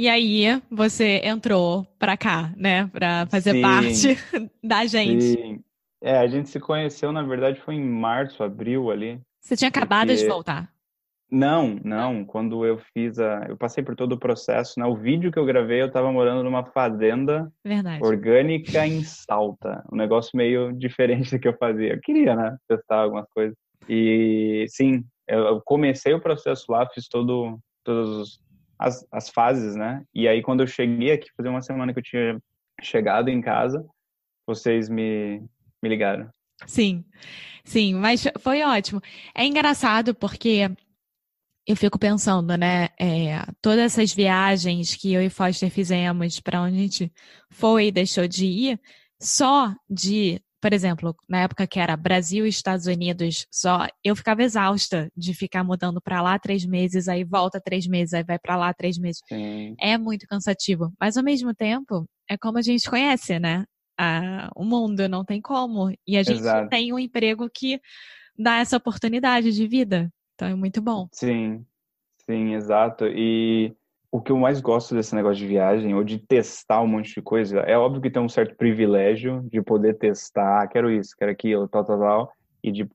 E aí, você entrou pra cá, né? Pra fazer Sim. parte da gente. Sim. É, a gente se conheceu, na verdade, foi em março, abril ali. Você tinha acabado de Porque- voltar. Não, não, quando eu fiz a. Eu passei por todo o processo, né? O vídeo que eu gravei, eu tava morando numa fazenda Verdade. orgânica em Salta. Um negócio meio diferente do que eu fazia. Eu queria, né? Testar algumas coisas. E sim, eu comecei o processo lá, fiz todo, todas os- as, as fases, né? E aí, quando eu cheguei aqui, fazia uma semana que eu tinha chegado em casa, vocês me, me ligaram. Sim, sim, mas foi ótimo. É engraçado porque eu fico pensando, né? é, todas essas viagens que eu e Foster fizemos para onde a gente foi e deixou de ir, só de, por exemplo, na época que era Brasil e Estados Unidos só, eu ficava exausta de ficar mudando para lá três meses, aí volta três meses, aí vai para lá três meses. Sim, É muito cansativo, mas ao mesmo tempo é como a gente conhece, né? O mundo não tem como. E a gente Exato. tem um emprego que dá essa oportunidade de vida. Então é muito bom. sim, sim, exato. E o que eu mais gosto desse negócio de viagem, ou de testar um monte de coisa, é óbvio que tem um certo privilégio de poder testar, "Ah, quero isso, quero aquilo, tal, tal, tal, e de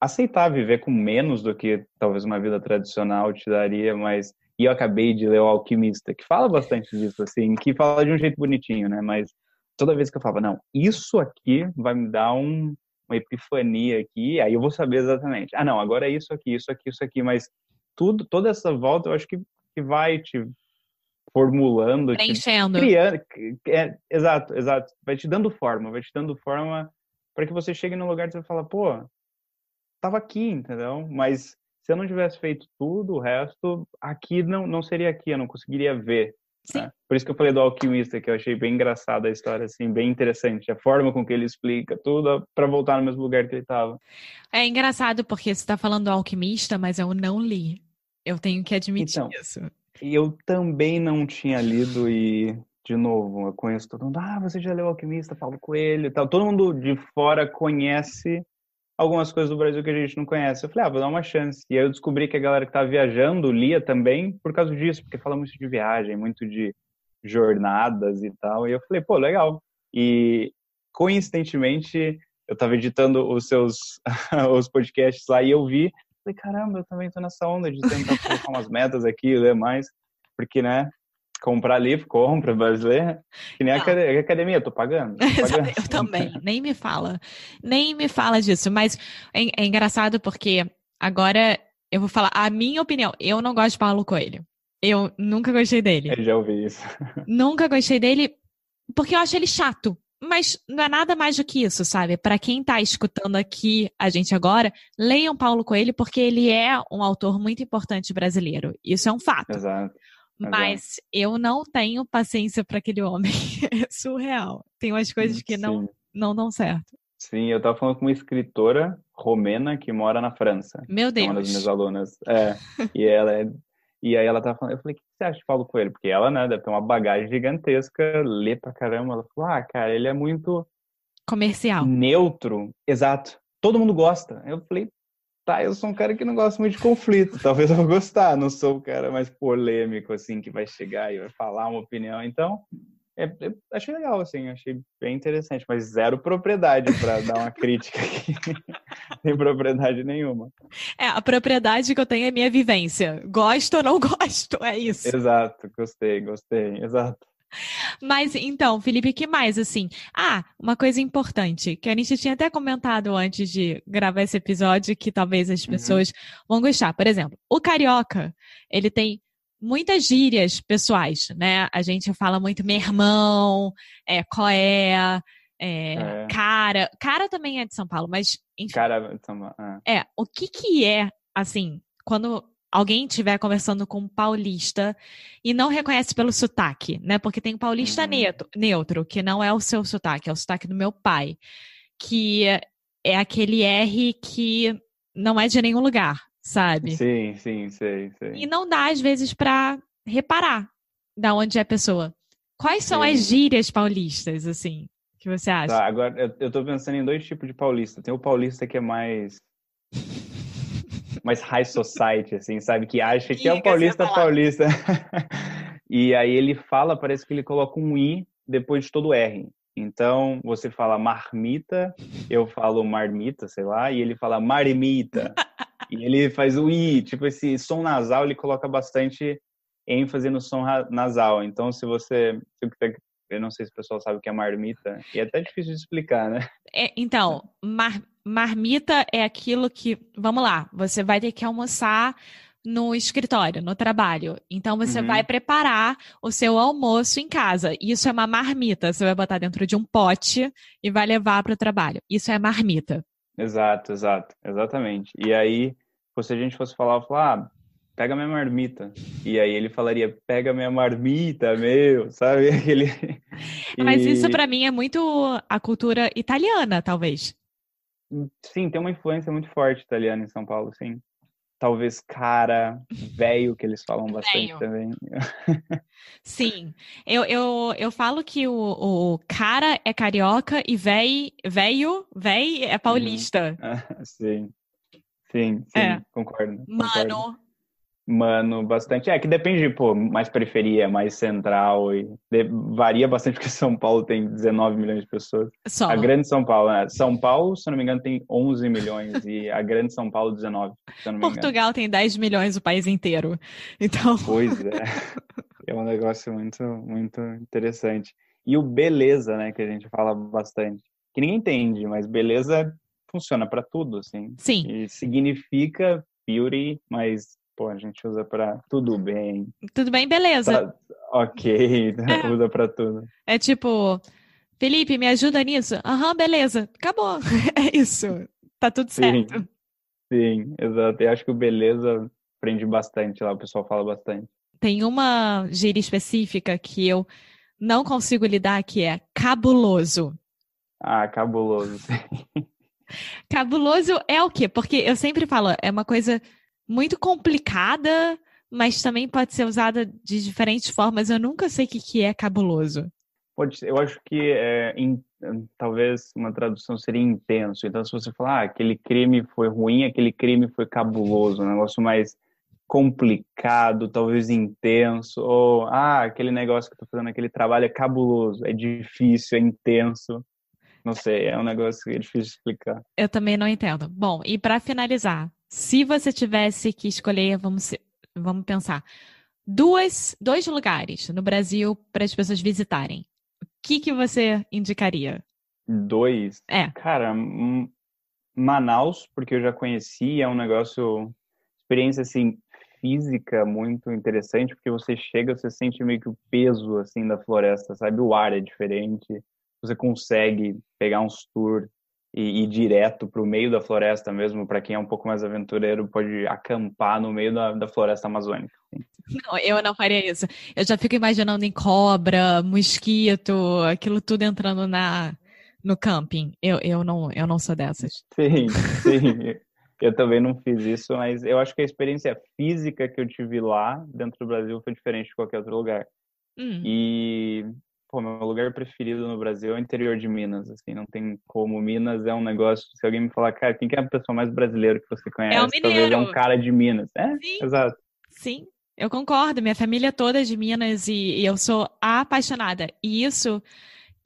aceitar viver com menos do que talvez uma vida tradicional te daria, mas e eu acabei de ler o Alquimista, que fala bastante disso, assim, que fala de um jeito bonitinho, né? Mas toda vez que eu falava, não, isso aqui vai me dar um, uma epifania aqui, aí eu vou saber exatamente. Ah, não, agora é isso aqui, isso aqui, isso aqui, mas tudo, toda essa volta eu acho que, que vai te formulando, te Preenchendo. criando, é, exato, exato, vai te dando forma, vai te dando forma para que você chegue num lugar que você fala, pô, tava aqui, entendeu? Mas se eu não tivesse feito tudo, o resto, aqui não, não seria aqui, eu não conseguiria ver. Sim. né? Por isso que eu falei do alquimista, que eu achei bem engraçada a história, assim, bem interessante, a forma com que ele explica tudo para voltar no mesmo lugar que ele estava. É engraçado porque você está falando do alquimista, mas eu não li. Eu tenho que admitir Então. isso. E eu também não tinha lido e, de novo, eu conheço todo mundo, ah, você já leu Alquimista, Paulo Coelho e tal. Todo mundo de fora conhece algumas coisas do Brasil que a gente não conhece. Eu falei, ah, vou dar uma chance. E aí eu descobri que a galera que tá viajando lia também por causa disso, porque fala muito de viagem, muito de jornadas e tal. E eu falei, pô, legal. E, coincidentemente, eu tava editando os seus os podcasts lá e eu vi Falei, caramba, eu também tô nessa onda de tentar colocar umas metas aqui, ler mais, porque, né, comprar livro, compra brasileira, que nem a academia, a academia, eu tô pagando. tô pagando. Eu também, nem me fala. Nem me fala disso. Mas é, é engraçado porque agora eu vou falar a minha opinião. Eu não gosto de Paulo Coelho. Eu nunca gostei dele. Eu já ouvi isso. Nunca gostei dele porque eu acho ele chato. Mas não é nada mais do que isso, sabe? Para quem tá escutando aqui a gente agora, leiam Paulo Coelho porque ele é um autor muito importante brasileiro. Isso é um fato. Exato. Mas eu não tenho paciência para aquele homem. É surreal. Tem umas coisas que não, Sim. não dão certo. Sim, eu tava falando com uma escritora romena que mora na França. Meu É uma das Deus. minhas alunas. É, e ela é, e aí ela tava falando, eu falei, você acha de Paulo Coelho? Porque ela, né, deve ter uma bagagem gigantesca, lê pra caramba. Ela falou, ah, cara, ele é muito Comercial. neutro. Exato. Todo mundo gosta. Eu falei, tá, eu sou um cara que não gosta muito de conflito. Talvez eu vou gostar, não sou o cara mais polêmico, assim, que vai chegar e vai falar uma opinião. Então, é, eu achei legal, assim, achei bem interessante, mas zero propriedade para dar uma crítica aqui. Sem propriedade nenhuma. É, a propriedade que eu tenho é minha vivência. Gosto ou não gosto, é isso. Exato, gostei, gostei, exato. Mas então, Felipe, que mais assim? Ah, uma coisa importante que a gente tinha até comentado antes de gravar esse episódio que talvez as Uhum. pessoas vão gostar. Por exemplo, o carioca, ele tem muitas gírias pessoais, né? A gente fala muito meu irmão, é, coé, é, É. cara. Cara também é de São Paulo, mas enfim. Cara, então, ah, É, o que que é, assim, quando alguém estiver conversando com um paulista e não reconhece pelo sotaque, né? Porque tem o paulista Uhum. neutro, neutro, que não é o seu sotaque, é o sotaque do meu pai, que é aquele R que não é de nenhum lugar, sabe? sim, sim, sei, sei. E não dá, às vezes, pra reparar da onde é a pessoa. Quais são Sim. as gírias paulistas, assim, que você acha? Tá, agora eu, eu tô pensando em dois tipos de paulista. Tem o paulista que é mais. mais high society, assim, sabe? Que acha que é o que você ia paulista paulista. e aí ele fala, parece que ele coloca um I depois de todo o R. Então, você fala marmita, eu falo marmita, sei lá, e ele fala marmita. e ele faz o I, tipo esse som nasal, ele coloca bastante ênfase no som nasal. Então, se você. se você- Eu não sei se o pessoal sabe o que é marmita, e é até difícil de explicar, né? É, então, mar- marmita é aquilo que, vamos lá, você vai ter que almoçar no escritório, no trabalho. Então você Uhum. vai preparar o seu almoço em casa. Isso é uma marmita. Você vai botar dentro de um pote e vai levar para o trabalho. Isso é marmita. Exato, exato, exatamente. E aí, se a gente fosse falar, falar, ah, pega minha marmita. E aí ele falaria, pega minha marmita, meu, sabe? Aquele... Mas E- isso para mim é muito a cultura italiana, talvez. Sim, tem uma influência muito forte italiana em São Paulo, sim. Talvez cara, velho, que eles falam bastante Véio. também. Sim, eu, eu, eu falo que o, o cara é carioca e véi, véio, véi é paulista. Sim, sim, sim, É. concordo, concordo. Mano, bastante. É que depende, pô, mais periferia, mais central e varia bastante porque São Paulo tem 19 milhões de pessoas. só. A grande São Paulo, né? São Paulo, se não me engano, tem 11 milhões e a grande São Paulo 19, se eu não me engano. Portugal tem 10 milhões o país inteiro. Então, Pois é. É um negócio muito, muito interessante. E o beleza, né, que a gente fala bastante. Que ninguém entende, mas beleza funciona para tudo, assim. sim, E significa beauty, mas, pô, a gente usa para tudo bem. tudo bem, beleza. Tá, ok, É. usa para tudo. É tipo, Felipe, me ajuda nisso? Aham, beleza. Acabou. É isso. Tá tudo Sim. certo. Sim, exato. E acho que o beleza aprende bastante lá, o pessoal fala bastante. Tem uma gíria específica que eu não consigo lidar, que é cabuloso. Ah, cabuloso. Cabuloso é o quê? Porque eu sempre falo, é uma coisa muito complicada, mas também pode ser usada de diferentes formas. Eu nunca sei o que, que é cabuloso. Pode ser, eu acho que é, in- talvez uma tradução seria intenso. Então, se você falar, ah, aquele crime foi ruim, aquele crime foi cabuloso, um negócio mais complicado, talvez intenso, ou ah, aquele negócio que eu tô fazendo, aquele trabalho é cabuloso, é difícil, é intenso. Não sei, é um negócio que é difícil de explicar. Eu também não entendo. Bom, e para finalizar, se você tivesse que escolher, vamos, vamos pensar, duas, dois lugares no Brasil para as pessoas visitarem, o que, que você indicaria? Dois, É. cara, Manaus, porque eu já conheci, é um negócio, experiência assim física muito interessante, porque você chega, você sente meio que o peso assim da floresta, sabe? O ar é diferente, você consegue pegar uns tours e ir direto para o meio da floresta mesmo, para quem é um pouco mais aventureiro, pode acampar no meio da, da floresta amazônica. Não, eu não faria isso. Eu já fico imaginando em cobra, mosquito, aquilo tudo entrando na, no camping. Eu, eu, não, eu não sou dessas. Sim, sim. Eu também não fiz isso, mas eu acho que a experiência física que eu tive lá, dentro do Brasil, foi diferente de qualquer outro lugar. Hum, E, pô, meu lugar preferido no Brasil é o interior de Minas, assim, não tem como. Minas é um negócio, se alguém me falar, cara, quem que é a pessoa mais brasileira que você conhece? É mineiro. um cara de Minas. É, Sim. exato. Sim, eu concordo. Minha família toda é de Minas e, e eu sou apaixonada. E isso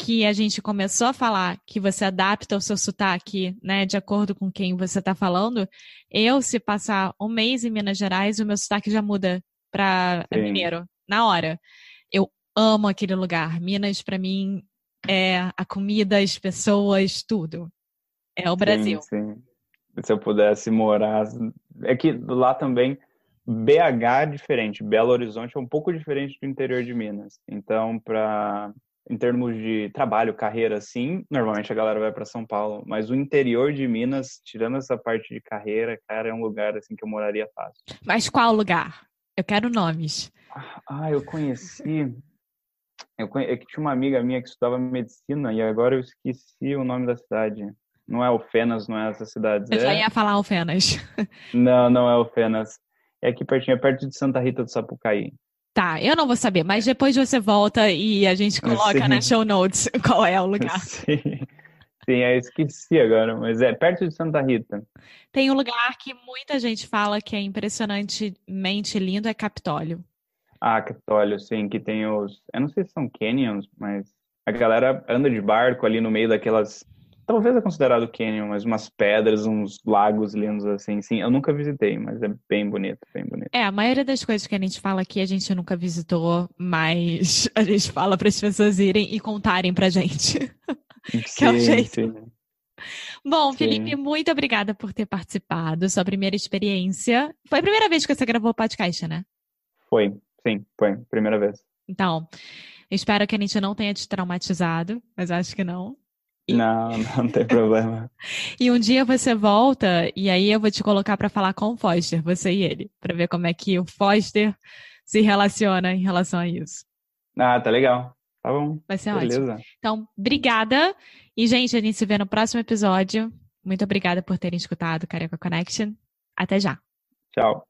que a gente começou a falar, que você adapta o seu sotaque, né, de acordo com quem você está falando. Eu, se passar um mês em Minas Gerais, o meu sotaque já muda para mineiro, na hora. Amo aquele lugar. Minas, para mim, é a comida, as pessoas, tudo. É o Brasil. Sim, sim. Se eu pudesse morar. É que lá também. BH é diferente, Belo Horizonte é um pouco diferente do interior de Minas. Então, para em termos de trabalho, carreira, sim, normalmente a galera vai para São Paulo, mas o interior de Minas, tirando essa parte de carreira, cara, é um lugar assim que eu moraria fácil. Mas qual lugar? Eu quero nomes. Ah, eu conheci. Eu conhe... É que tinha uma amiga minha que estudava medicina e agora eu esqueci o nome da cidade. Não é Alfenas, não é essa cidade. Eu é... já ia falar Alfenas. Não, não é Alfenas. É aqui pertinho, é perto de Santa Rita do Sapucaí. Tá, eu não vou saber, mas depois você volta e a gente coloca Sim. na show notes qual é o lugar. Sim. Sim, eu esqueci agora, mas é perto de Santa Rita. Tem um lugar que muita gente fala que é impressionantemente lindo, é Capitólio. Ah, Capitólio, sim, que tem os. Eu não sei se são canyons, mas a galera anda de barco ali no meio daquelas talvez é considerado canyon, mas umas pedras, uns lagos lindos assim. Sim, eu nunca visitei, mas é bem bonito, bem bonito. É, a maioria das coisas que a gente fala aqui a gente nunca visitou, mas a gente fala para as pessoas irem e contarem pra gente. Sim, que é o jeito. Sim. Bom, Felipe, muito obrigada por ter participado. Sua primeira experiência. Foi a primeira vez que você gravou o podcast, né? Foi, sim, foi. Primeira vez. Então, espero que a gente não tenha te traumatizado, mas acho que não. Não, não tem problema. e um dia você volta e aí eu vou te colocar para falar com o Foster, você e ele, para ver como é que o Foster se relaciona em relação a isso. Ah, tá legal. Tá bom. Vai ser Beleza. ótimo. Então, obrigada. E, gente, a gente se vê no próximo episódio. Muito obrigada por terem escutado Carioca Connection. Até já. Tchau.